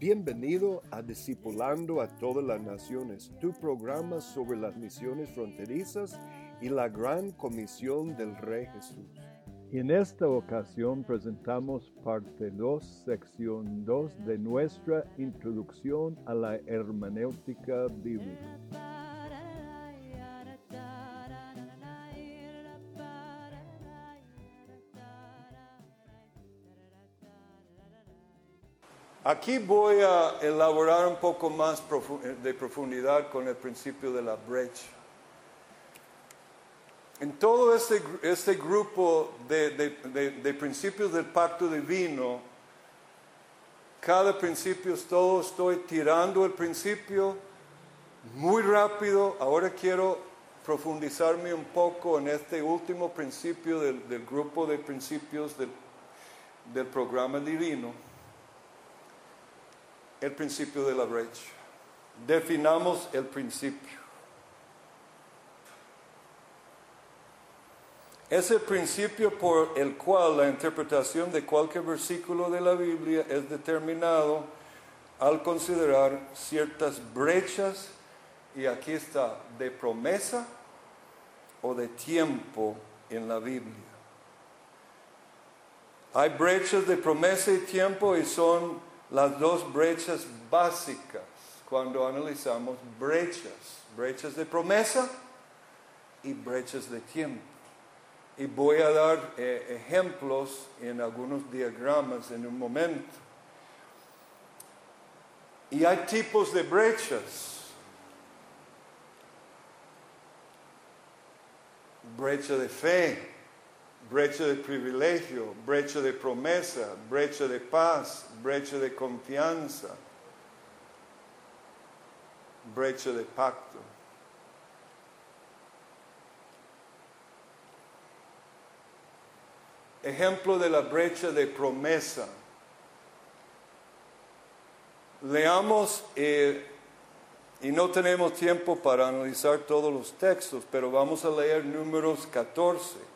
Bienvenido a Discipulando a todas las naciones, tu programa sobre las misiones fronterizas y la gran comisión del Rey Jesús. En esta ocasión presentamos parte 2, sección 2 de nuestra introducción a la hermenéutica bíblica. Aquí voy a elaborar un poco más de profundidad con el principio de la brecha. En todo este, este grupo de, de, principios del pacto divino, cada principio todo estoy tirando el principio muy rápido. Ahora quiero profundizarme un poco en este último principio del, del grupo de principios del, del programa divino el principio de la brecha. Definamos el principio. Es el principio por el cual la interpretación de cualquier versículo de la Biblia es determinado al considerar ciertas brechas, y aquí está, de promesa o de tiempo en la Biblia. Hay brechas de promesa y tiempo y son las dos brechas básicas cuando analizamos brechas, brechas de promesa y brechas de tiempo. Y voy a dar eh, ejemplos en algunos diagramas en un momento. Y hay tipos de brechas. Brecha de fe, brecha de privilegio, brecha de promesa, brecha de paz, brecha de confianza, brecha de pacto. Ejemplo de la brecha de promesa. Leamos, eh, y no tenemos tiempo para analizar todos los textos, pero vamos a leer números 14.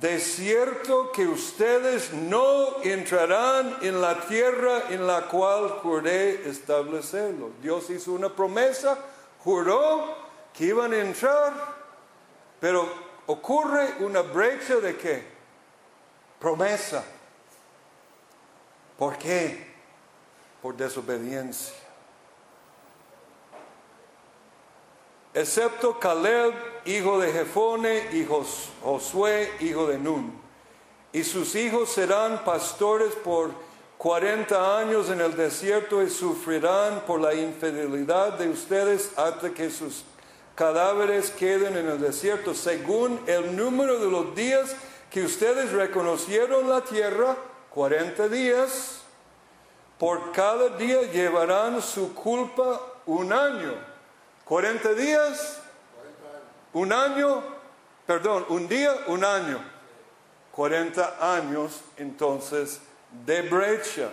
De cierto que ustedes no entrarán en la tierra en la cual juré establecerlo. Dios hizo una promesa, juró que iban a entrar, pero ocurre una brecha de qué? Promesa. ¿Por qué? Por desobediencia. excepto Caleb, hijo de Jefone, y Josué, hijo de Nun. Y sus hijos serán pastores por cuarenta años en el desierto y sufrirán por la infidelidad de ustedes hasta que sus cadáveres queden en el desierto, según el número de los días que ustedes reconocieron la tierra, cuarenta días. Por cada día llevarán su culpa un año 40 días, un año, perdón, un día, un año. 40 años entonces de brecha.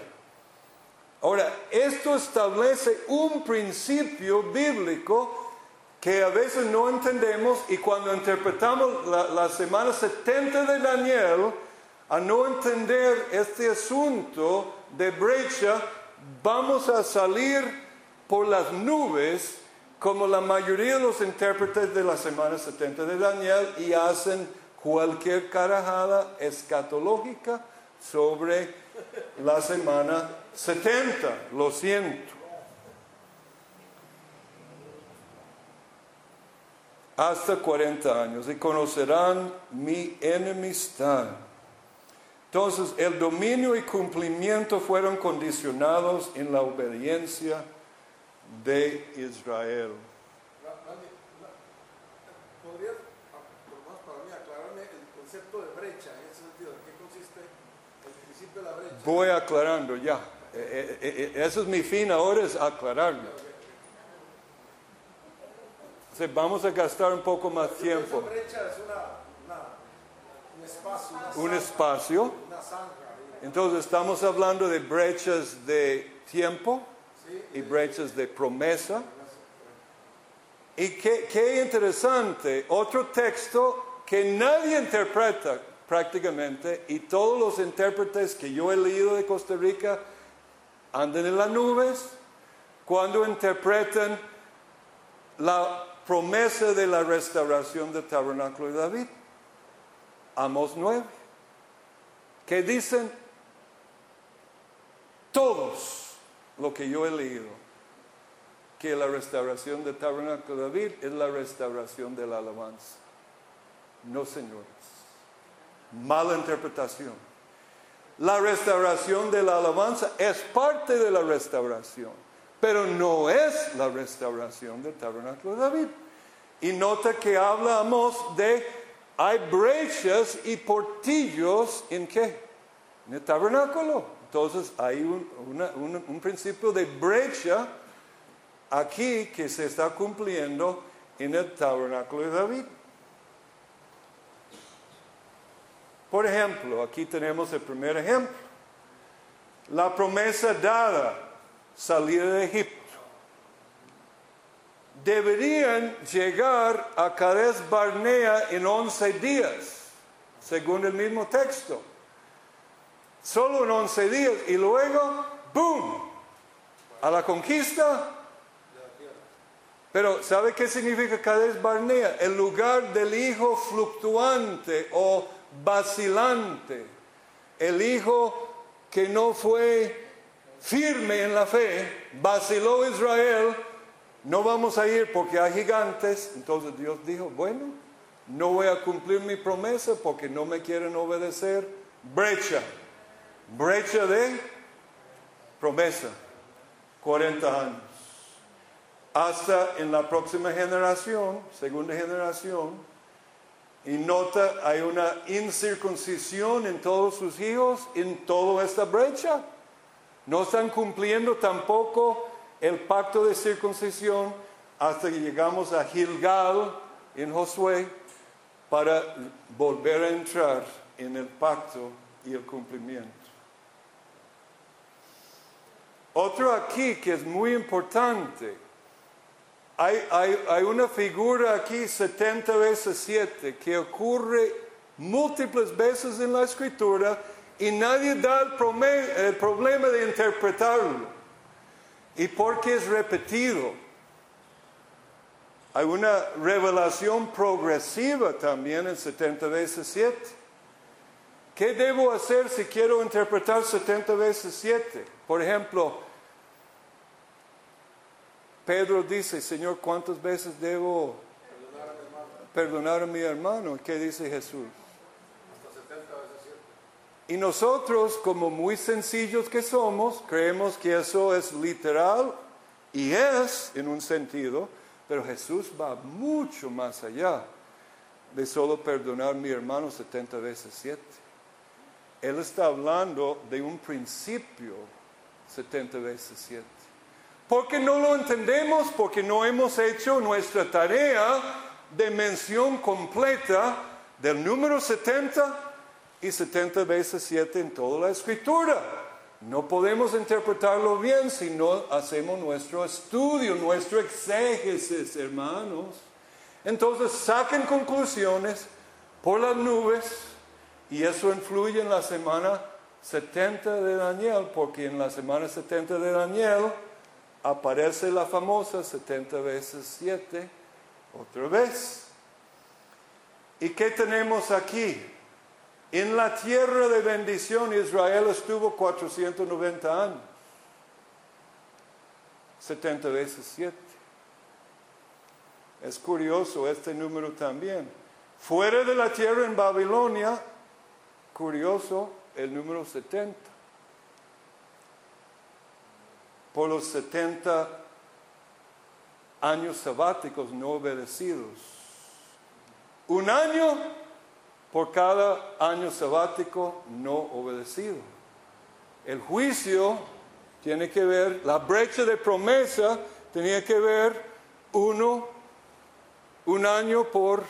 Ahora, esto establece un principio bíblico que a veces no entendemos y cuando interpretamos la, semana 70 de Daniel, a no entender este asunto de brecha, vamos a salir por las nubes como la mayoría de los intérpretes de la semana 70 de Daniel y hacen cualquier carajada escatológica sobre la semana 70. Lo siento. Hasta 40 años y conocerán mi enemistad. Entonces el dominio y cumplimiento fueron condicionados en la obediencia de Israel. ¿Podrías, por más para mí, aclararme el concepto de brecha en ese sentido? ¿En qué consiste el principio de la brecha? Voy aclarando ya. Eh, eh, eh, Eso es mi fin ahora, es aclararlo. Entonces, vamos a gastar un poco más Esa tiempo. brecha es una, una- un espacio, una, Un zanja, espacio. una zanja. Entonces estamos hablando de brechas de tiempo. Y brechas de promesa. Y qué, qué interesante, otro texto que nadie interpreta prácticamente y todos los intérpretes que yo he leído de Costa Rica andan en las nubes cuando interpretan la promesa de la restauración del tabernáculo de David. Amos 9. Que dicen todos lo que yo he leído, que la restauración del tabernáculo de David es la restauración de la alabanza. No, señores. Mala interpretación. La restauración de la alabanza es parte de la restauración, pero no es la restauración del tabernáculo de David. Y nota que hablamos de hay brechas y portillos en qué? En el tabernáculo. Entonces hay un, principio de brecha aquí que se está cumpliendo en el tabernáculo de David. Por ejemplo, aquí tenemos el primer ejemplo. La promesa dada, salir de Egipto. Deberían llegar a Cades Barnea en 11 días, según el mismo texto. Solo en 11 días y luego, ¡boom! A la conquista. Pero ¿sabe qué significa Cades Barnea? El lugar del hijo fluctuante o vacilante. El hijo que no fue firme en la fe, vaciló Israel, no vamos a ir porque hay gigantes. Entonces Dios dijo, bueno, no voy a cumplir mi promesa porque no me quieren obedecer. Brecha, brecha de promesa, 40 años. Hasta en la próxima generación, segunda generación, y nota, hay una incircuncisión en todos sus hijos, en toda esta brecha. No están cumpliendo tampoco el pacto de circuncisión hasta que llegamos a Gilgal en Josué para volver a entrar en el pacto y el cumplimiento. Otro aquí que es muy importante. Hay, una figura aquí 70 veces 7 que ocurre múltiples veces en la escritura y nadie da el problema de interpretarlo. Y porque es repetido. Hay una revelación progresiva también en 70 veces 7. ¿Qué debo hacer si quiero interpretar 70 veces 7? Por ejemplo, Pedro dice, Señor, ¿cuántas veces debo perdonar a mi hermano? ¿Qué dice Jesús? Y nosotros, como muy sencillos que somos, creemos que eso es literal y es en un sentido, pero Jesús va mucho más allá de solo perdonar a mi hermano 70 veces 7. Él está hablando de un principio 70 veces 7. Porque no lo entendemos, porque no hemos hecho nuestra tarea de mención completa del número 70 y 70 veces 7 en toda la escritura. No podemos interpretarlo bien si no hacemos nuestro estudio, nuestro exégesis, hermanos. Entonces saquen conclusiones por las nubes y eso influye en la semana 70 de Daniel, porque en la semana 70 de Daniel aparece la famosa 70 veces 7 otra vez. ¿Y qué tenemos aquí? En la tierra de bendición Israel estuvo 490 años. 70 veces 7. Es curioso este número también. Fuera de la tierra en Babilonia, curioso el número 70. Por los 70 años sabáticos no obedecidos. Un año por cada año sabático no obedecido. El juicio tiene que ver, la brecha de promesa tenía que ver uno, un año por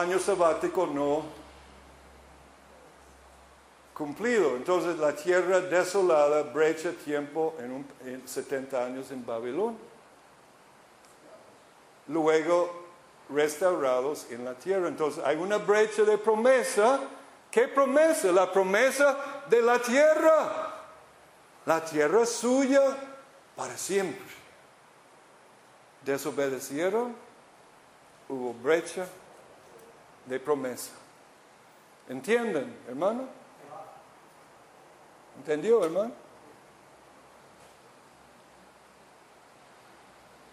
año sabático no cumplido. Entonces la tierra desolada brecha tiempo en, un, en 70 años en Babilonia. Luego restaurados en la tierra. Entonces hay una brecha de promesa. ¿Qué promesa? La promesa de la tierra. La tierra suya para siempre. Desobedecieron, hubo brecha de promesa. ¿Entienden, hermano? ¿Entendió, hermano?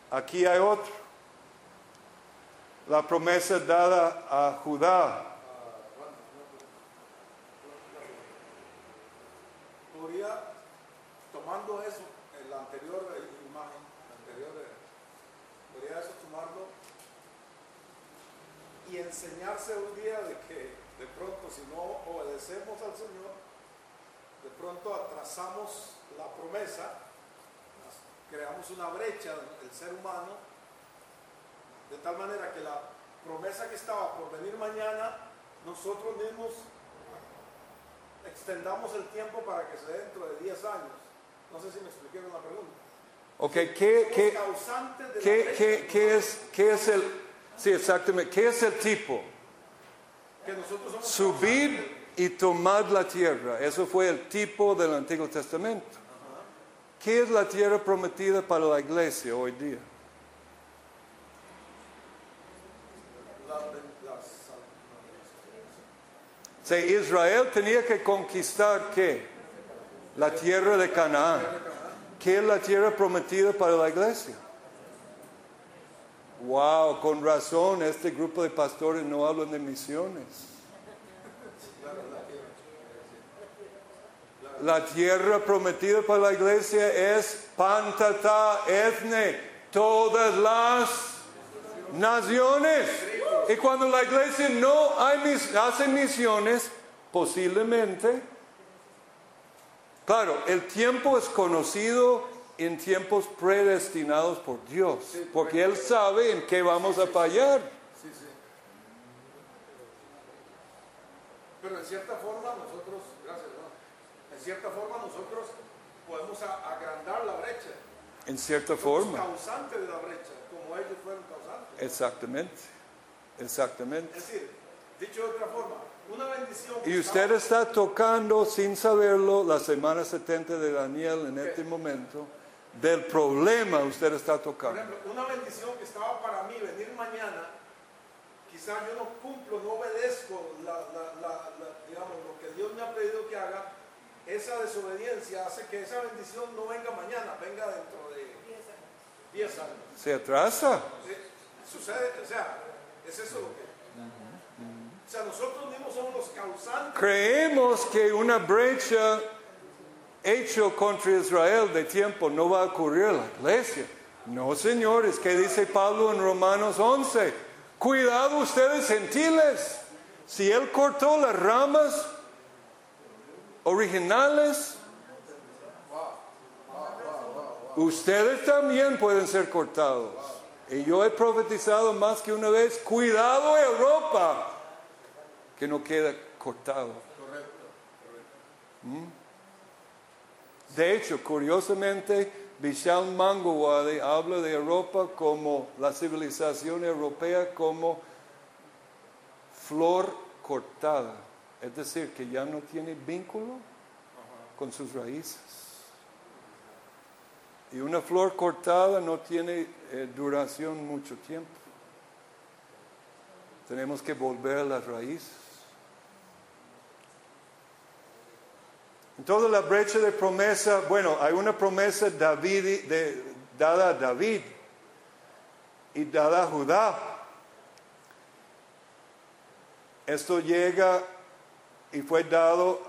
Aquí hay otro la promesa dada a Judá. Podría, tomando eso, en la anterior imagen, la anterior, podría eso tomarlo y enseñarse un día de que de pronto si no obedecemos al Señor, de pronto atrasamos la promesa, creamos una brecha el ser humano de tal manera que la promesa que estaba por venir mañana, nosotros mismos extendamos el tiempo para que sea dentro de 10 años. No sé si me expliquaron la pregunta. Ok, ¿qué, qué, qué, qué, qué es, ¿qué es el... Sí, exactamente. ¿Qué es el tipo? Que nosotros somos Subir y tomar la tierra. Eso fue el tipo del Antiguo Testamento. ¿Qué es la tierra prometida para la iglesia hoy día? Si Israel tenía que conquistar qué? La tierra de Canaán. ¿Qué es la tierra prometida para la iglesia? Wow, con razón este grupo de pastores no hablan de misiones. La tierra prometida para la iglesia es Pantata Ethne, todas las naciones. Y cuando la iglesia no hace misiones, posiblemente, claro, el tiempo es conocido en tiempos predestinados por Dios, porque Él sabe en qué vamos a fallar. Pero en cierta forma nosotros, gracias, ¿no? en cierta forma nosotros podemos agrandar la brecha. En cierta Somos forma. causante de la brecha, como ellos fueron causantes. Exactamente. Exactamente. Es decir, dicho de otra forma, una bendición. Y usted está tocando sin saberlo la semana 70 de Daniel en este momento. Del problema usted está Por tocando. ejemplo, una bendición que estaba para mí venir mañana, quizás yo no cumplo, no obedezco la, la- la- la- digamos, lo que Dios me ha pedido que haga, esa desobediencia hace que esa bendición no venga mañana, venga dentro de 10 años. Se atrasa. Sucede, o sea, es eso lo que... O sea, nosotros mismos somos los causantes. Creemos que una brecha hecho contra Israel de tiempo no va a ocurrir en la iglesia. No, señores, ¿qué dice Pablo en Romanos 11? Cuidado ustedes gentiles. Si él cortó las ramas originales, Ustedes también pueden ser cortados. Y yo he profetizado más que una vez, cuidado Europa, que no queda cortado. ¿Mm? De hecho, curiosamente, Vishal Mangawadi habla de Europa como la civilización europea como flor cortada, es decir, que ya no tiene vínculo con sus raíces. Y una flor cortada no tiene eh, duración mucho tiempo. Tenemos que volver a las raíces. Entonces la brecha de promesa, bueno, hay una promesa David, de, dada a David y dada a Judá. Esto llega y fue dado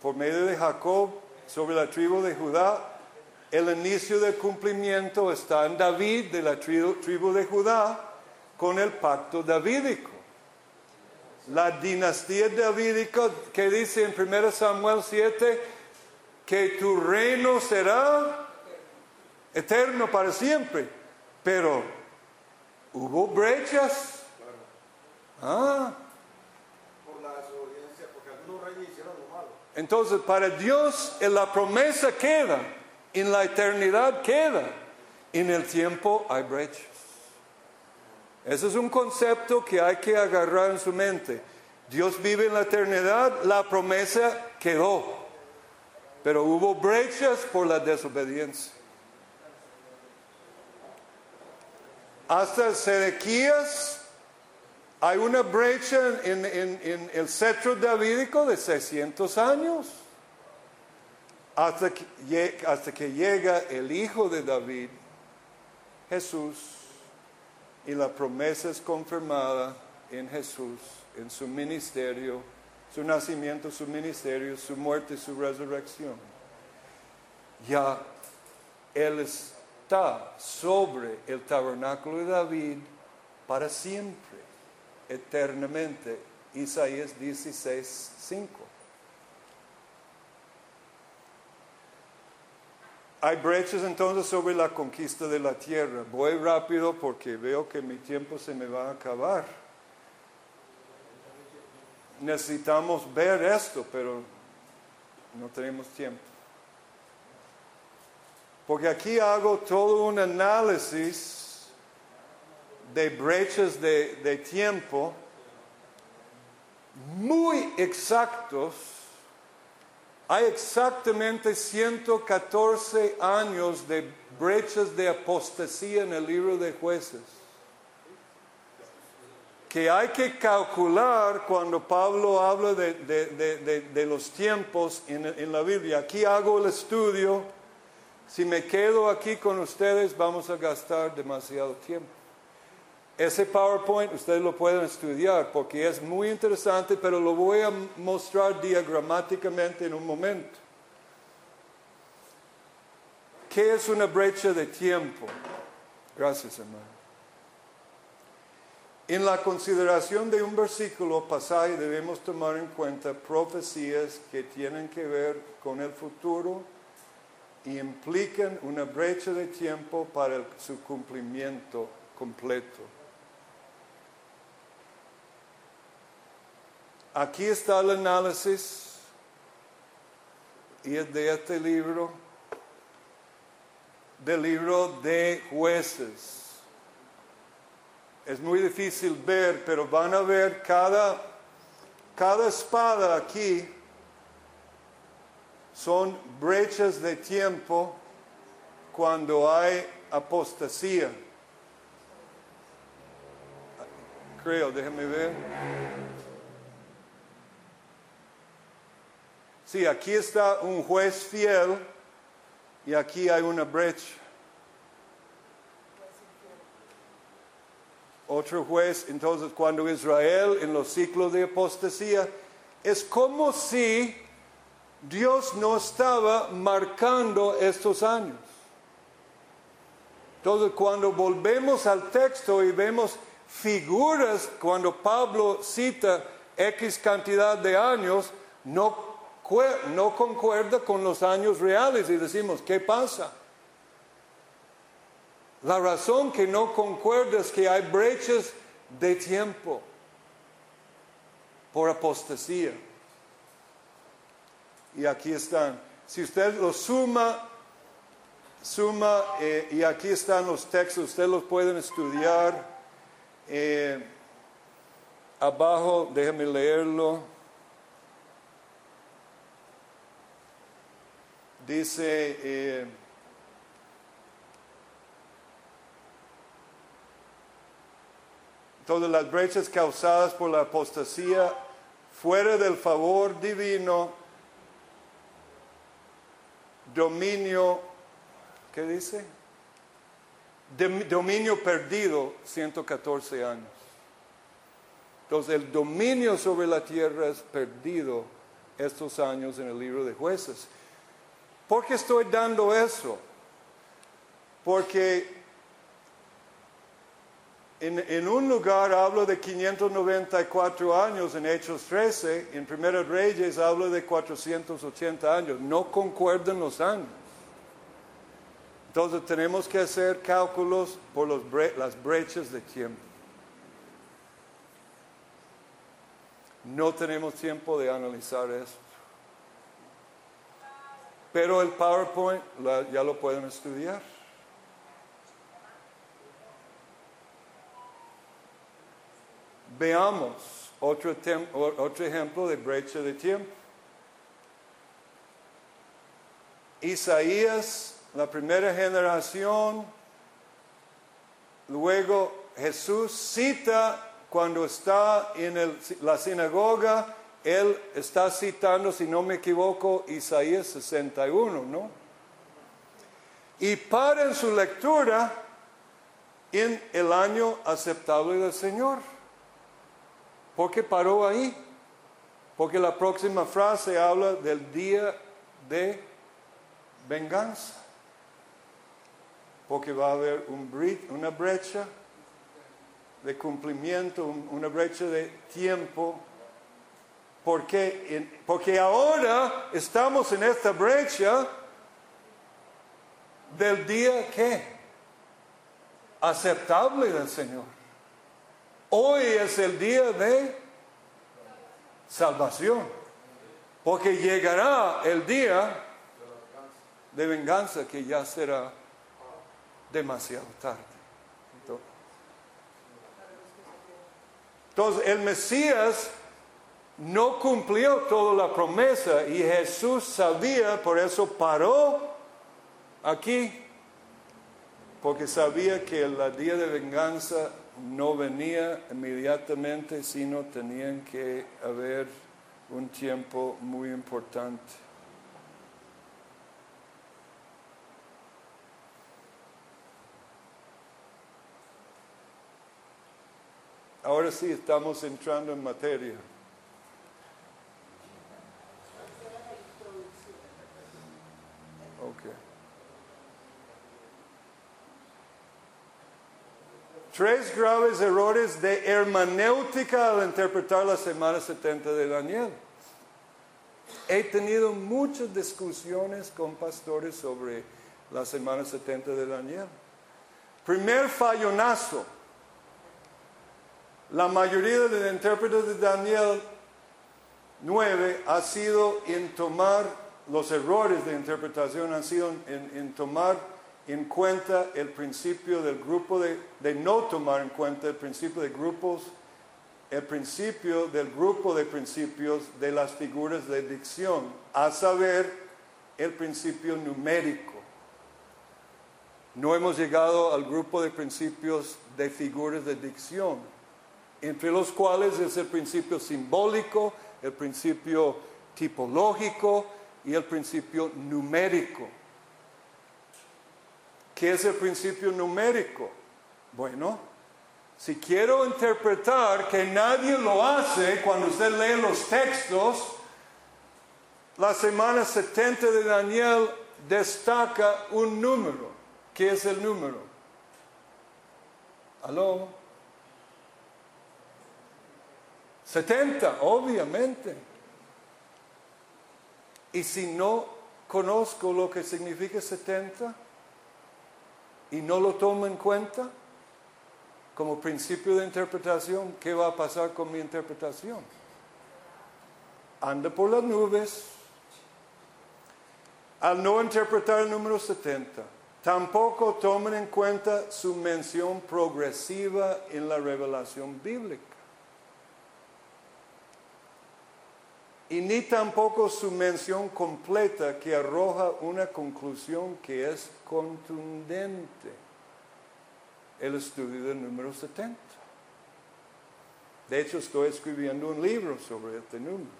por medio de Jacob sobre la tribu de Judá. El inicio del cumplimiento está en David de la tribu, tribu de Judá con el pacto davídico. La dinastía davídica que dice en 1 Samuel 7 que tu reino será eterno para siempre. Pero hubo brechas. Ah. Entonces, para Dios la promesa queda, en la eternidad queda, en el tiempo hay brechas. Ese es un concepto que hay que agarrar en su mente. Dios vive en la eternidad, la promesa quedó, pero hubo brechas por la desobediencia. Hasta Sedequías hay una brecha en, el cetro davídico de 600 años. Hasta que, hasta que llega el hijo de David, Jesús, y la promesa es confirmada en Jesús, en su ministerio, su nacimiento, su ministerio, su muerte y su resurrección. Ya Él está sobre el tabernáculo de David para siempre, eternamente. Isaías 16, 5. Hay brechas entonces sobre la conquista de la tierra. Voy rápido porque veo que mi tiempo se me va a acabar. Necesitamos ver esto, pero no tenemos tiempo. Porque aquí hago todo un análisis de brechas de, de tiempo muy exactos hay exactamente 114 años de brechas de apostasía en el libro de jueces. Que hay que calcular cuando Pablo habla de, de- de- los tiempos en, en la Biblia. Aquí hago el estudio. Si me quedo aquí con ustedes, vamos a gastar demasiado tiempo. Ese PowerPoint ustedes lo pueden estudiar porque es muy interesante, pero lo voy a mostrar diagramáticamente en un momento. ¿Qué es una brecha de tiempo? Gracias, hermano. En la consideración de un versículo pasaje debemos tomar en cuenta profecías que tienen que ver con el futuro y implican una brecha de tiempo para su cumplimiento completo. Aquí está el análisis y es de este libro, del libro de jueces. Es muy difícil ver, pero van a ver cada, cada espada aquí son brechas de tiempo cuando hay apostasía. Creo, déjenme ver. Sí, aquí está un juez fiel y aquí hay una brecha. Otro juez, entonces cuando Israel en los ciclos de apostasía, es como si Dios no estaba marcando estos años. Entonces cuando volvemos al texto y vemos figuras, cuando Pablo cita X cantidad de años, no, no concuerda con los años reales y decimos, ¿qué pasa? La razón que no concuerda es que hay brechas de tiempo por apostasía. Y aquí están. Si usted lo suma, suma, eh, y aquí están los textos, ustedes los pueden estudiar. Eh, abajo, déjenme leerlo. Dice, eh, todas las brechas causadas por la apostasía fuera del favor divino, dominio, ¿qué dice? dominio perdido, 114 años. Entonces el dominio sobre la tierra es perdido estos años en el libro de jueces. ¿Por qué estoy dando eso? Porque en, un lugar hablo de 594 años en Hechos 13, en Primera Reyes hablo de 480 años. No concuerdan los años. Entonces tenemos que hacer cálculos por las brechas de tiempo. No tenemos tiempo de analizar eso. Pero el PowerPoint ya lo pueden estudiar. Veamos otro, otro ejemplo de brecha de tiempo. Isaías, la primera generación, luego Jesús cita cuando está en la sinagoga, él está citando, si no me equivoco, Isaías 61, ¿no? Y para en su lectura en el año aceptable del Señor. ¿Por qué paró ahí? Porque la próxima frase habla del día de venganza. Porque va a haber una brecha de cumplimiento, una brecha de tiempo. Porque, porque ahora estamos en esta brecha del día que aceptable del Señor. Hoy es el día de salvación, porque llegará el día de venganza que ya será demasiado tarde. Entonces, el Mesías no cumplió toda la promesa y Jesús sabía, por eso paró aquí, porque sabía que el día de venganza no venía inmediatamente, sino tenían que haber un tiempo muy importante. Ahora sí estamos entrando en materia. Tres graves errores de hermenéutica al interpretar la semana 70 de Daniel. He tenido muchas discusiones con pastores sobre la semana 70 de Daniel. Primer fallonazo. La mayoría de los intérpretes de Daniel 9 ha sido en tomar, los errores de interpretación han sido en, en tomar en cuenta el principio del grupo de, de no tomar en cuenta el principio de grupos, el principio del grupo de principios de las figuras de dicción, a saber, el principio numérico. No hemos llegado al grupo de principios de figuras de dicción, entre los cuales es el principio simbólico, el principio tipológico y el principio numérico. ¿Qué es el principio numérico? Bueno, si quiero interpretar que nadie lo hace cuando usted lee los textos, la semana 70 de Daniel destaca un número. ¿Qué es el número? ¿Aló? 70, obviamente. Y si no conozco lo que significa 70, y no lo tomo en cuenta como principio de interpretación, ¿qué va a pasar con mi interpretación? Anda por las nubes. Al no interpretar el número 70, tampoco tomen en cuenta su mención progresiva en la revelación bíblica. Y ni tampoco su mención completa que arroja una conclusión que es contundente. El estudio del número 70. De hecho, estoy escribiendo un libro sobre este número.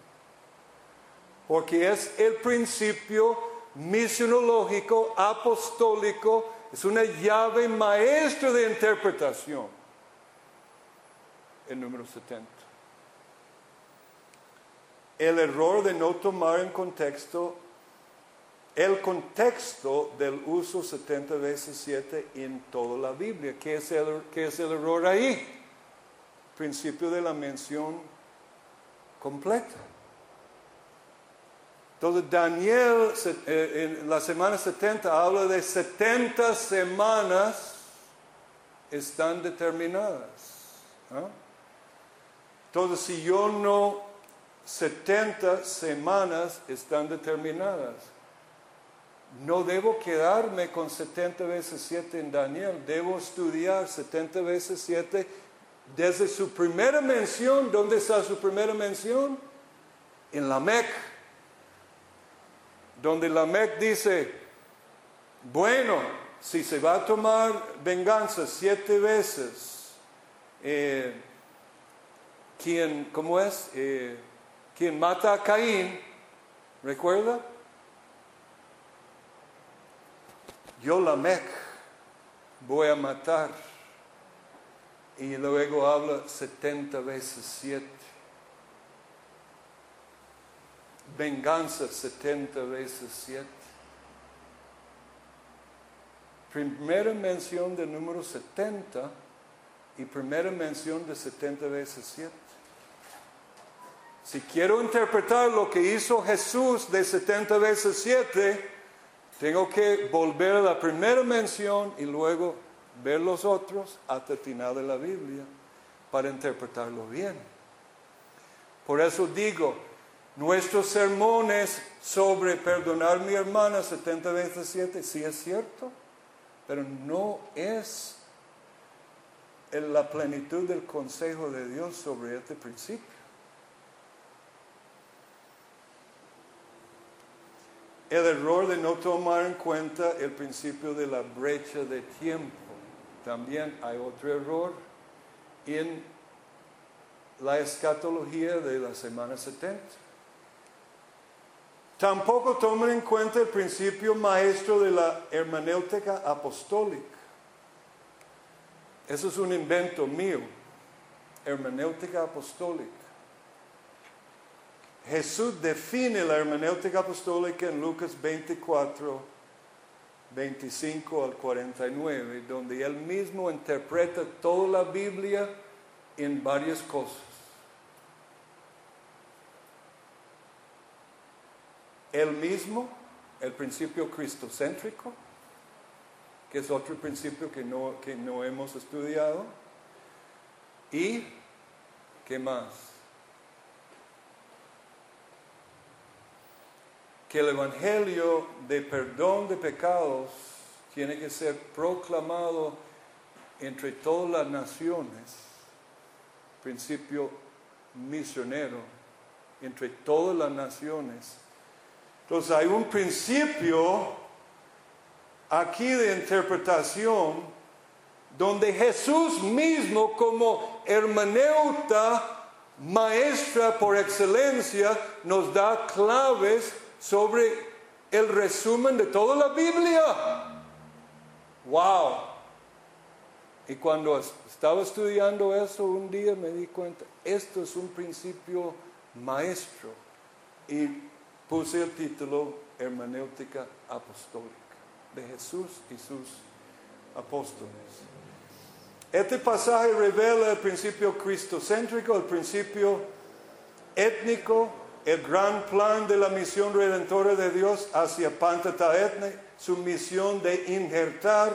Porque es el principio misionológico, apostólico, es una llave maestra de interpretación. El número 70 el error de no tomar en contexto el contexto del uso 70 veces 7 en toda la Biblia. ¿Qué es el, qué es el error ahí? Principio de la mención completa. Entonces Daniel eh, en la semana 70 habla de 70 semanas están determinadas. Entonces si yo no 70 semanas están determinadas. No debo quedarme con 70 veces 7 en Daniel, debo estudiar 70 veces 7 desde su primera mención. ¿Dónde está su primera mención? En la Mec, donde la Mec dice, bueno, si se va a tomar venganza siete veces, eh, ¿quién, cómo es? Eh, quien mata a Caín, ¿recuerda? Yo la mec voy a matar. Y luego habla 70 veces 7. Venganza 70 veces 7. Primera mención del número 70 y primera mención de 70 veces 7. Si quiero interpretar lo que hizo Jesús de 70 veces 7, tengo que volver a la primera mención y luego ver los otros hasta el final de la Biblia para interpretarlo bien. Por eso digo, nuestros sermones sobre perdonar a mi hermana 70 veces 7, sí es cierto, pero no es la plenitud del consejo de Dios sobre este principio. El error de no tomar en cuenta el principio de la brecha de tiempo. También hay otro error en la escatología de la semana 70. Tampoco toman en cuenta el principio maestro de la hermenéutica apostólica. Eso es un invento mío, hermenéutica apostólica. Jesús define la hermenéutica apostólica en Lucas 24, 25 al 49, donde él mismo interpreta toda la Biblia en varias cosas. Él mismo, el principio cristocéntrico, que es otro principio que no, que no hemos estudiado, y ¿qué más? Que el Evangelio de perdón de pecados tiene que ser proclamado entre todas las naciones, principio misionero, entre todas las naciones. Entonces hay un principio aquí de interpretación donde Jesús mismo como hermaneuta, maestra por excelencia, nos da claves sobre el resumen de toda la Biblia. ¡Wow! Y cuando estaba estudiando eso un día me di cuenta, esto es un principio maestro. Y puse el título Hermenéutica Apostólica de Jesús y sus apóstoles. Este pasaje revela el principio cristocéntrico, el principio étnico, el gran plan de la misión redentora de Dios hacia Pantata Etne, su misión de injertar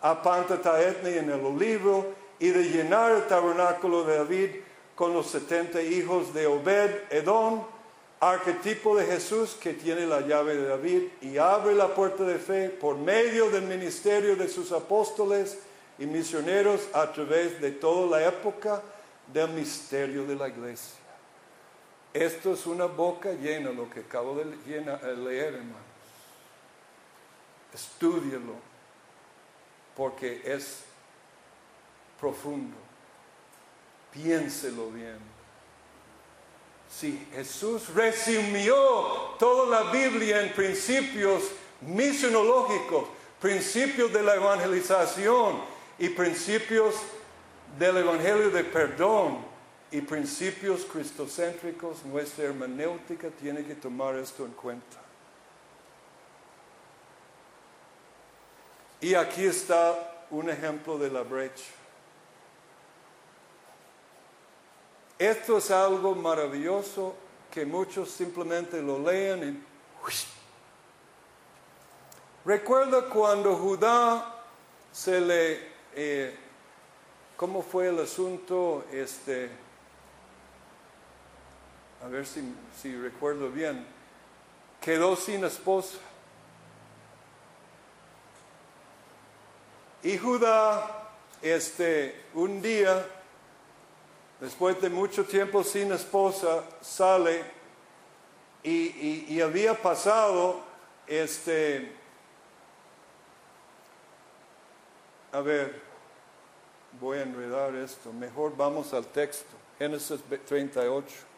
a Pantataetne en el olivo y de llenar el tabernáculo de David con los setenta hijos de Obed Edom, arquetipo de Jesús que tiene la llave de David y abre la puerta de fe por medio del ministerio de sus apóstoles y misioneros a través de toda la época del misterio de la iglesia. Esto es una boca llena, lo que acabo de leer, hermanos. Estúdialo, porque es profundo. Piénselo bien. Si Jesús resumió toda la Biblia en principios misionológicos, principios de la evangelización y principios del Evangelio de perdón y principios cristocéntricos, nuestra hermenéutica tiene que tomar esto en cuenta. Y aquí está un ejemplo de la brecha. Esto es algo maravilloso que muchos simplemente lo leen y... Recuerda cuando Judá se le... Eh, ¿Cómo fue el asunto? Este, a ver si, si recuerdo bien. Quedó sin esposa. Y Judá, este, un día después de mucho tiempo sin esposa, sale y, había pasado, este, a ver, voy a enredar esto, mejor vamos al texto, Génesis 38.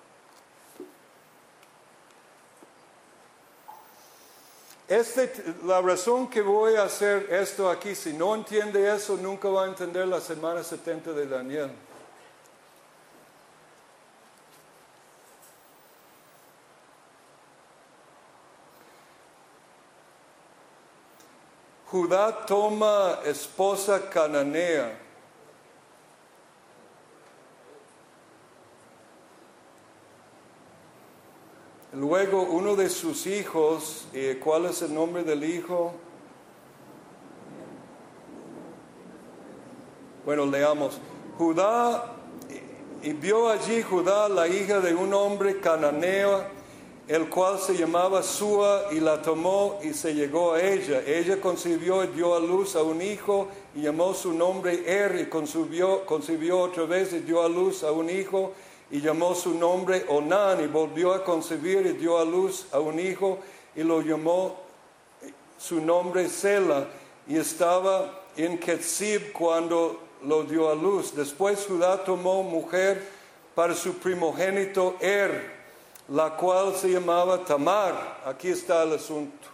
Este, la razón que voy a hacer esto aquí, si no entiende eso, nunca va a entender la semana 70 de Daniel. Judá toma esposa cananea. Luego uno de sus hijos, eh, ¿cuál es el nombre del hijo? Bueno, leamos. Judá, y vio allí Judá la hija de un hombre cananeo el cual se llamaba Sua y la tomó y se llegó a ella. Ella concibió y dio a luz a un hijo y llamó su nombre Er y concibió, concibió otra vez y dio a luz a un hijo y llamó su nombre Onan y volvió a concebir y dio a luz a un hijo y lo llamó su nombre Sela y estaba en Ketzib cuando lo dio a luz. Después Judá tomó mujer para su primogénito Er la cual se llamaba Tamar. Aquí está el asunto.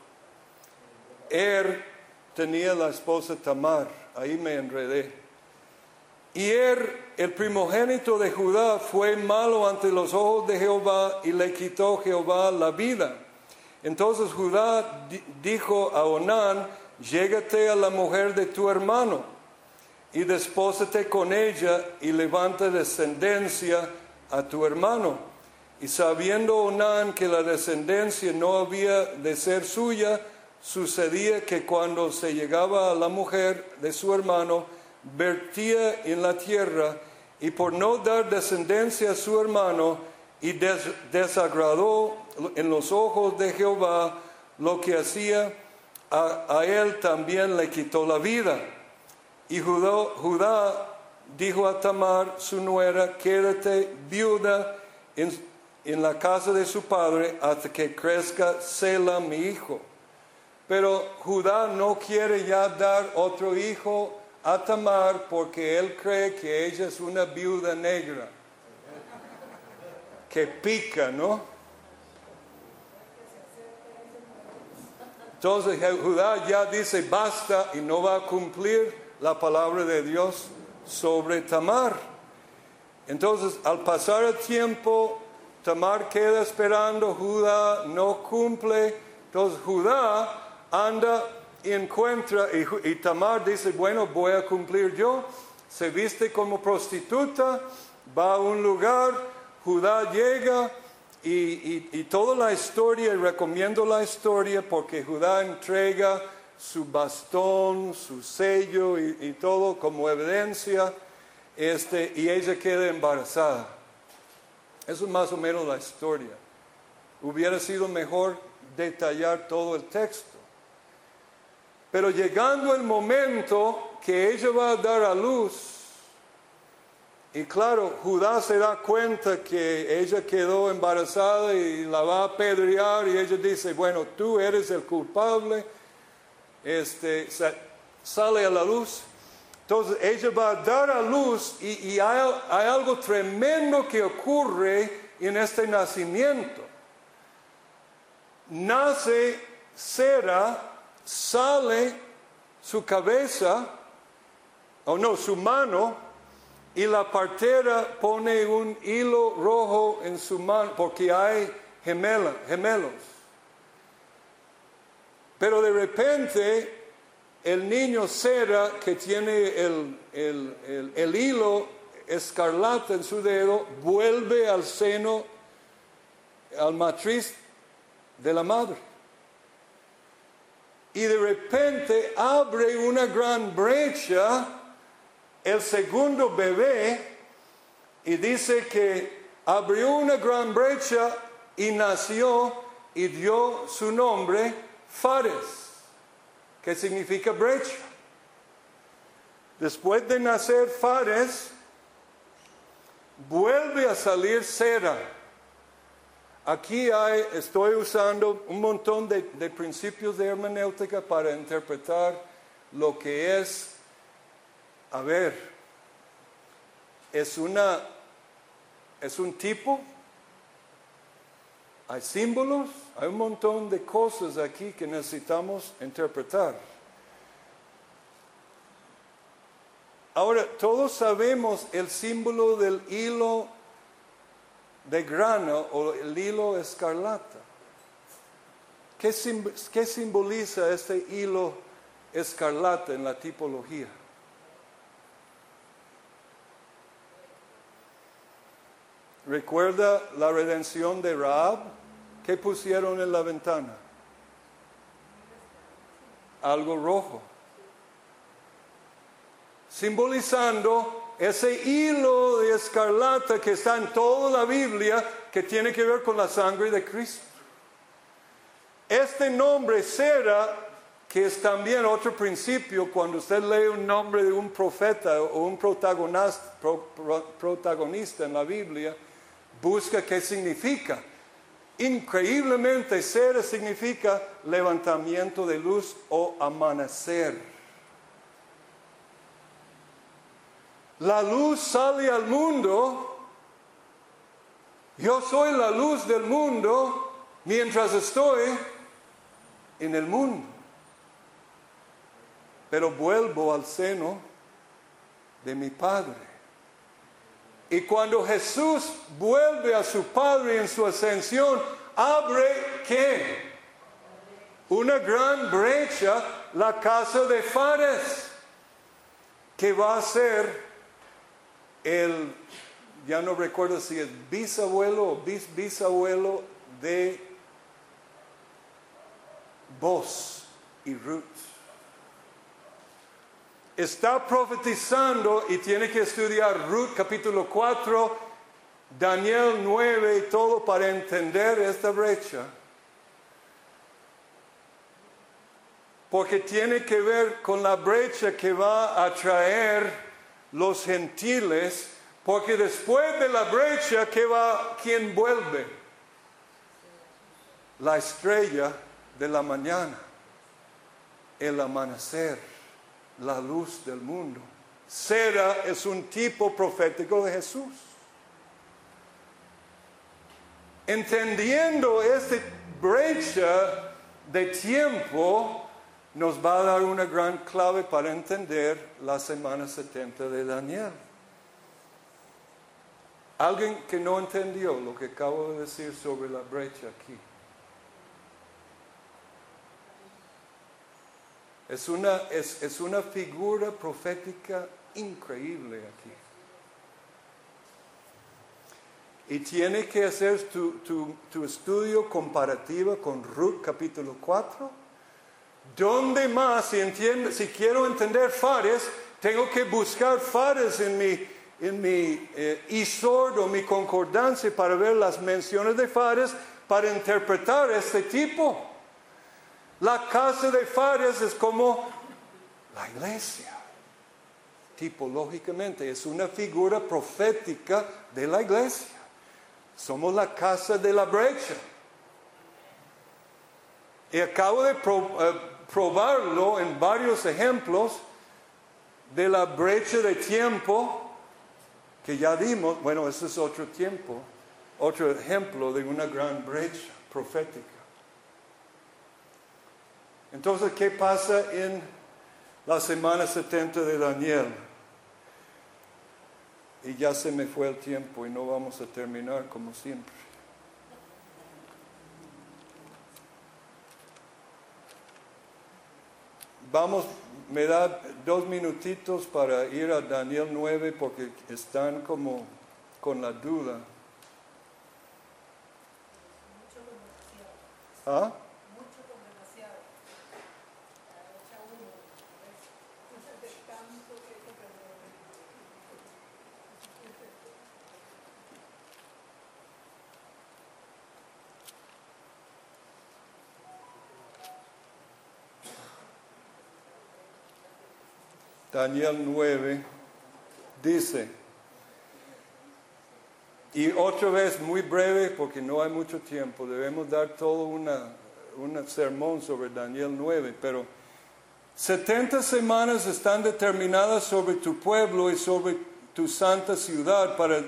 Er tenía la esposa Tamar, ahí me enredé. Y Er, el primogénito de Judá, fue malo ante los ojos de Jehová y le quitó Jehová la vida. Entonces Judá dijo a Onán, llégate a la mujer de tu hermano y despósate con ella y levanta descendencia a tu hermano. Y sabiendo Onán que la descendencia no había de ser suya, sucedía que cuando se llegaba a la mujer de su hermano, vertía en la tierra y por no dar descendencia a su hermano y desagradó en los ojos de Jehová lo que hacía, a, él también le quitó la vida. Y Judá, Judá dijo a Tamar, su nuera, quédate viuda en en la casa de su padre hasta que crezca Sela mi hijo. Pero Judá no quiere ya dar otro hijo a Tamar porque él cree que ella es una viuda negra que pica, ¿no? Entonces Judá ya dice basta y no va a cumplir la palabra de Dios sobre Tamar. Entonces al pasar el tiempo Tamar queda esperando, Judá no cumple. Entonces Judá anda y encuentra, y, Tamar dice, bueno, voy a cumplir yo. Se viste como prostituta, va a un lugar, Judá llega y, toda la historia, y recomiendo la historia porque Judá entrega su bastón, su sello y, y todo como evidencia, este, y ella queda embarazada. Eso es más o menos la historia. Hubiera sido mejor detallar todo el texto. Pero llegando el momento que ella va a dar a luz, y claro, Judá se da cuenta que ella quedó embarazada y la va a apedrear y ella dice, bueno, tú eres el culpable, este, sale a la luz. Entonces ella va a dar a luz y, hay, hay algo tremendo que ocurre en este nacimiento. Nace Sera, sale su cabeza, o no, su mano, y la partera pone un hilo rojo en su mano porque hay gemelos. Pero de repente el niño cera que tiene el, el, hilo escarlata en su dedo vuelve al seno, al matriz de la madre. Y de repente abre una gran brecha el segundo bebé y dice que abrió una gran brecha y nació y dio su nombre Fares, que significa brecha. Después de nacer Fares, vuelve a salir Sera. Aquí estoy usando un montón de, de principios de hermenéutica para interpretar lo que es a ver, es una, es un tipo, hay símbolos, hay un montón de cosas aquí que necesitamos interpretar. Ahora, todos sabemos el símbolo del hilo de grano o el hilo escarlata. ¿Qué, ¿Qué, simboliza este hilo escarlata en la tipología? ¿Recuerda la redención de Raab? ¿Qué pusieron en la ventana? Algo rojo. Simbolizando ese hilo de escarlata que está en toda la Biblia que tiene que ver con la sangre de Cristo. Este nombre será, que es también otro principio cuando usted lee un nombre de un profeta o un protagonista, protagonista en la Biblia, busca qué significa. Increíblemente, ser significa levantamiento de luz o amanecer. La luz sale al mundo. Yo soy la luz del mundo mientras estoy en el mundo. Pero vuelvo al seno de mi Padre. Y cuando Jesús vuelve a su Padre en su ascensión, abre qué? Una gran brecha, la casa de Fares, que va a ser el, ya no recuerdo si es bisabuelo o bis, bisabuelo de Vos y Ruth está profetizando y tiene que estudiar Ruth capítulo 4, Daniel 9 y todo para entender esta brecha. Porque tiene que ver con la brecha que va a traer los gentiles, porque después de la brecha, ¿qué va? ¿Quién vuelve? La estrella de la mañana, el amanecer la luz del mundo. Sera es un tipo profético de Jesús. Entendiendo esta brecha de tiempo, nos va a dar una gran clave para entender la semana 70 de Daniel. Alguien que no entendió lo que acabo de decir sobre la brecha aquí. Es una, es, una figura profética increíble aquí. Y tiene que hacer tu, tu, estudio comparativo con Ruth capítulo 4 ¿Dónde más, si, entiendo, si quiero entender Fares, tengo que buscar Fares en mi, en mi eh, o mi concordancia para ver las menciones de Fares para interpretar este tipo? La casa de Fares es como la iglesia. Tipológicamente es una figura profética de la iglesia. Somos la casa de la brecha. Y acabo de eh, probarlo en varios ejemplos de la brecha de tiempo que ya dimos. Bueno, ese es otro tiempo, otro ejemplo de una gran brecha profética. Entonces, ¿qué pasa en la semana 70 de Daniel? Y ya se me fue el tiempo y no vamos a terminar como siempre. Vamos, me da dos minutitos para ir a Daniel 9 porque están como con la duda. ¿Ah? Daniel 9, dice, y otra vez muy breve porque no hay mucho tiempo, debemos dar todo una, un sermón sobre Daniel 9, pero 70 semanas están determinadas sobre tu pueblo y sobre tu santa ciudad para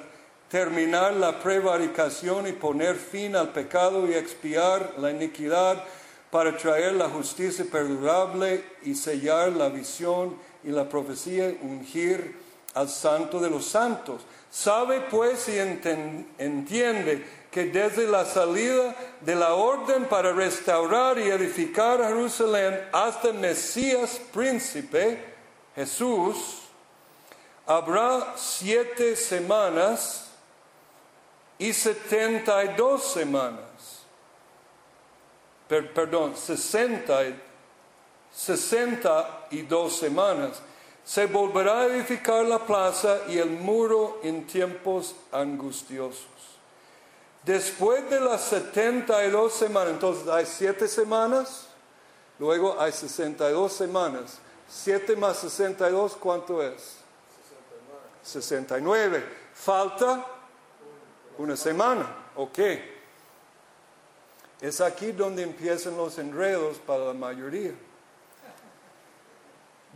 terminar la prevaricación y poner fin al pecado y expiar la iniquidad, para traer la justicia perdurable y sellar la visión y la profecía ungir al santo de los santos. Sabe pues y entiende que desde la salida de la orden para restaurar y edificar Jerusalén hasta Mesías príncipe, Jesús, habrá siete semanas y setenta y dos semanas. perdón, sesenta y 62 semanas. Se volverá a edificar la plaza y el muro en tiempos angustiosos. Después de las 72 semanas, entonces hay 7 semanas, luego hay 62 semanas. 7 más 62, ¿cuánto es? 69. Falta una semana, ok. Es aquí donde empiezan los enredos para la mayoría.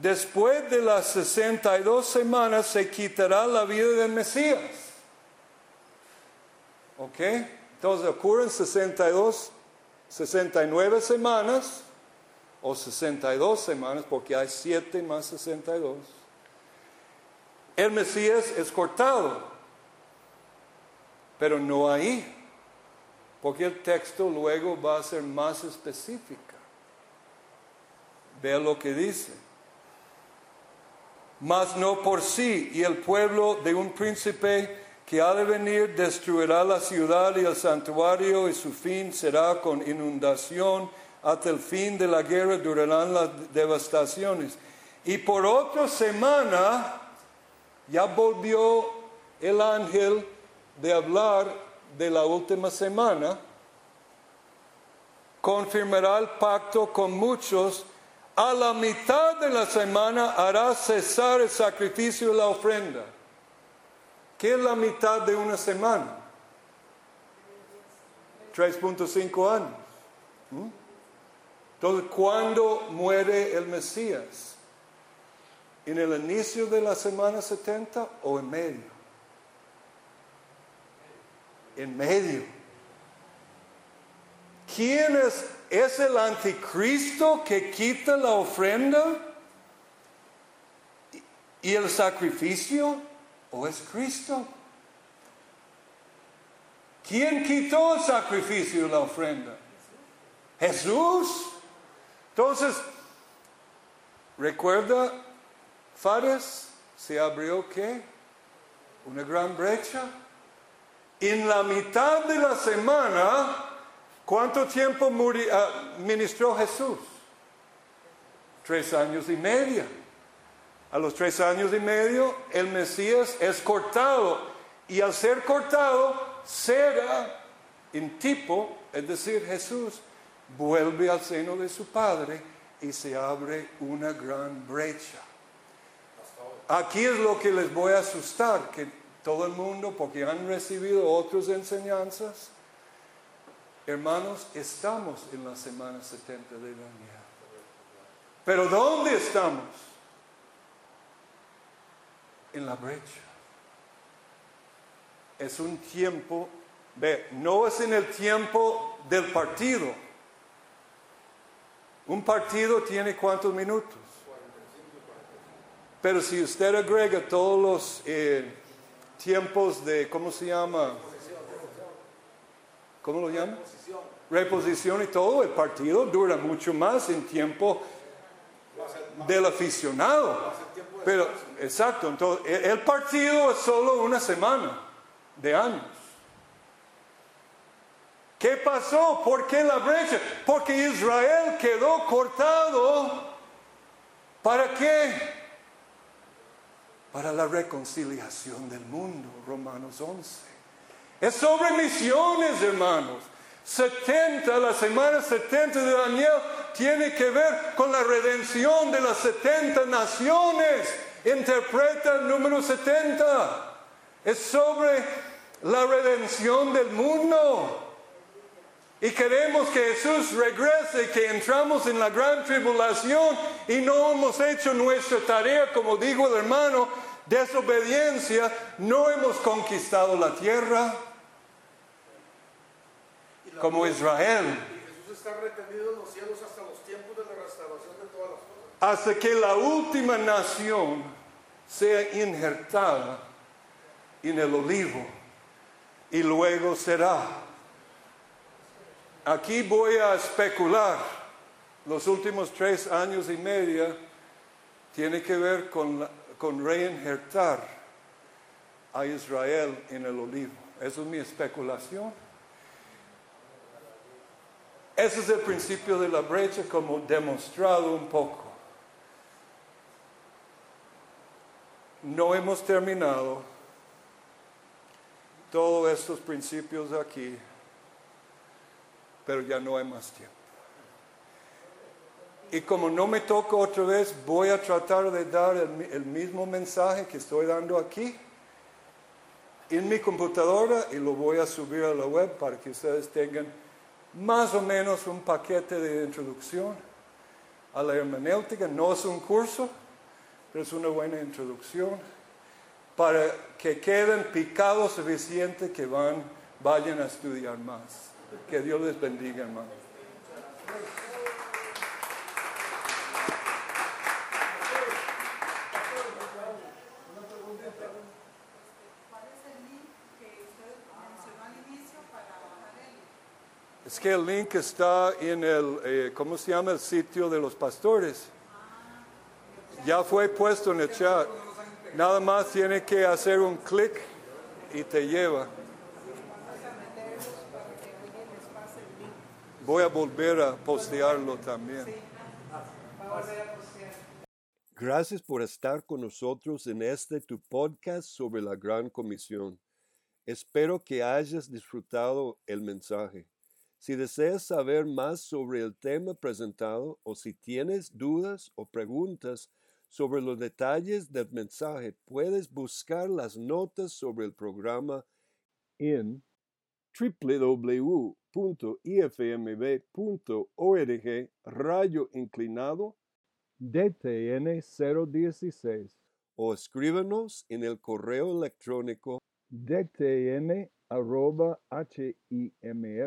Después de las 62 semanas se quitará la vida del Mesías. ¿Ok? Entonces ocurren 62, 69 semanas o 62 semanas porque hay 7 más 62. El Mesías es cortado, pero no ahí, porque el texto luego va a ser más específica. Vea lo que dice mas no por sí, y el pueblo de un príncipe que ha de venir destruirá la ciudad y el santuario, y su fin será con inundación. Hasta el fin de la guerra durarán las devastaciones. Y por otra semana ya volvió el ángel de hablar de la última semana. Confirmará el pacto con muchos a la mitad de la semana hará cesar el sacrificio y la ofrenda. ¿Qué es la mitad de una semana? 3.5 años. ¿Mm? Entonces, ¿cuándo muere el Mesías? ¿En el inicio de la semana 70 o en medio? En medio. ¿Quién es ¿Es el anticristo que quita la ofrenda y el sacrificio o es Cristo? ¿Quién quitó el sacrificio y la ofrenda? Jesús. Entonces, recuerda, Fares, se abrió qué? Una gran brecha. En la mitad de la semana ¿Cuánto tiempo ah, ministró Jesús? tres años y medio. A los tres años y medio el Mesías es cortado y al ser cortado será en tipo, es decir, Jesús vuelve al seno de su Padre y se abre una gran brecha. Aquí es lo que les voy a asustar, que todo el mundo, porque han recibido otras enseñanzas, hermanos, estamos en la semana 70 de Daniel. Pero ¿dónde estamos? En la brecha. Es un tiempo, ve, no es en el tiempo del partido. Un partido tiene cuántos minutos? Pero si usted agrega todos los eh, tiempos de, ¿cómo se llama? ¿Cómo lo llama? Reposición y todo, el partido dura mucho más en tiempo del aficionado. Pero, exacto, entonces, el partido es solo una semana de años. ¿Qué pasó? ¿Por qué la brecha? Porque Israel quedó cortado. ¿Para qué? para la reconciliación del mundo, Romanos 11. Es sobre misiones, hermanos. 70, la semana 70 de Daniel tiene que ver con la redención de las 70 naciones. Interpreta el número 70. Es sobre la redención del mundo. Y queremos que Jesús regrese, que entramos en la gran tribulación y no hemos hecho nuestra tarea, como dijo el hermano, desobediencia, no hemos conquistado la tierra como Israel. Jesús está retenido en los cielos hasta los tiempos de la restauración de todas las cosas. Hasta que la última nación sea injertada en el olivo y luego será Aquí voy a especular. Los últimos tres años y medio tiene que ver con, con reinjertar a Israel en el olivo. Esa es mi especulación. Ese es el principio de la brecha como demostrado un poco. No hemos terminado todos estos principios aquí pero ya no hay más tiempo. Y como no me toca otra vez, voy a tratar de dar el, mismo mensaje que estoy dando aquí en mi computadora y lo voy a subir a la web para que ustedes tengan más o menos un paquete de introducción a la hermenéutica. No es un curso, pero es una buena introducción para que queden picados suficiente que van, vayan a estudiar más. Que Dios les bendiga, hermano. Es que el link está en el, eh, ¿cómo se llama? El sitio de los pastores. Ya fue puesto en el chat. Nada más tiene que hacer un clic y te lleva. Voy a volver a postearlo también. Gracias por estar con nosotros en este tu podcast sobre la Gran Comisión. Espero que hayas disfrutado el mensaje. Si deseas saber más sobre el tema presentado o si tienes dudas o preguntas sobre los detalles del mensaje, puedes buscar las notas sobre el programa en www.ifmb.org rayo inclinado DTN 016 o escríbanos en el correo electrónico dtn arroba himf.org.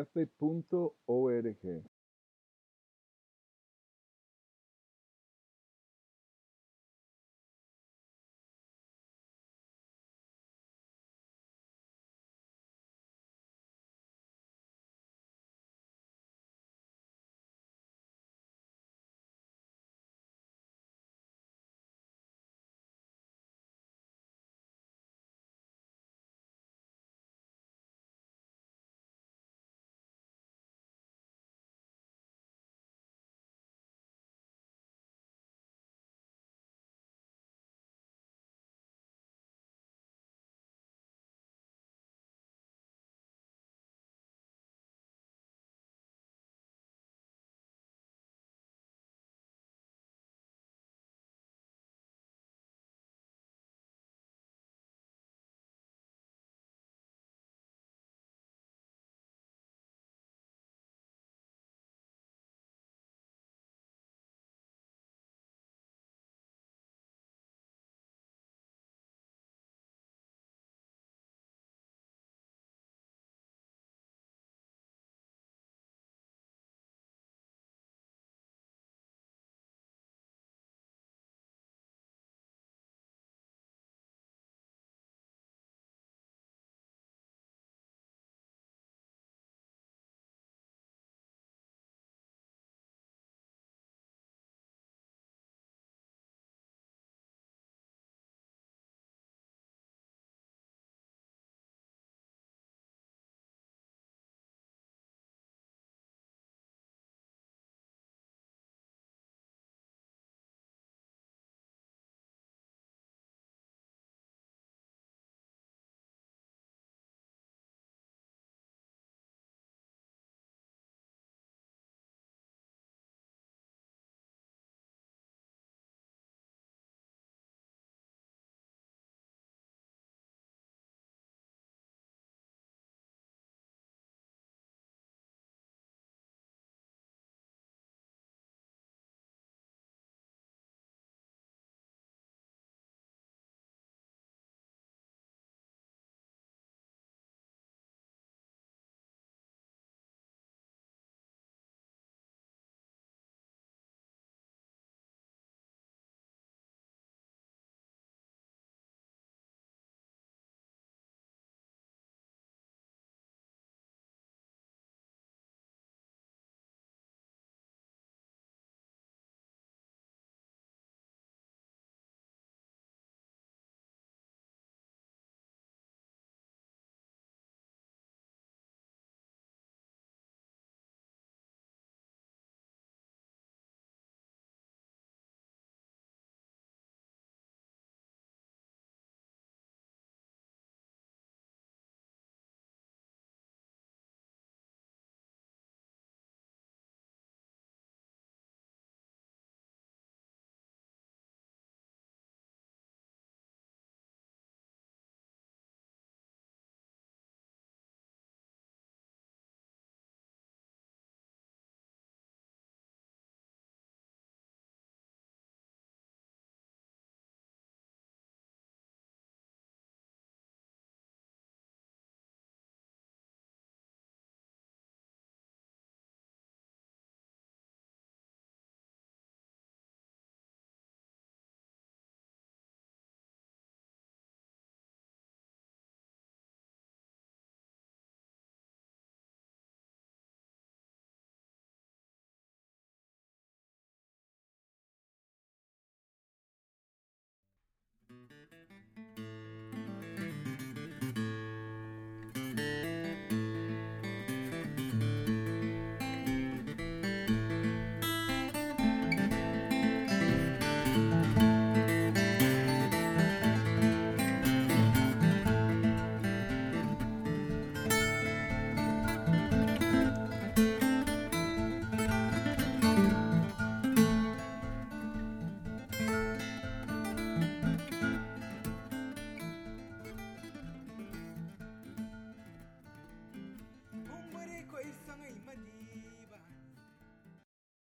thank you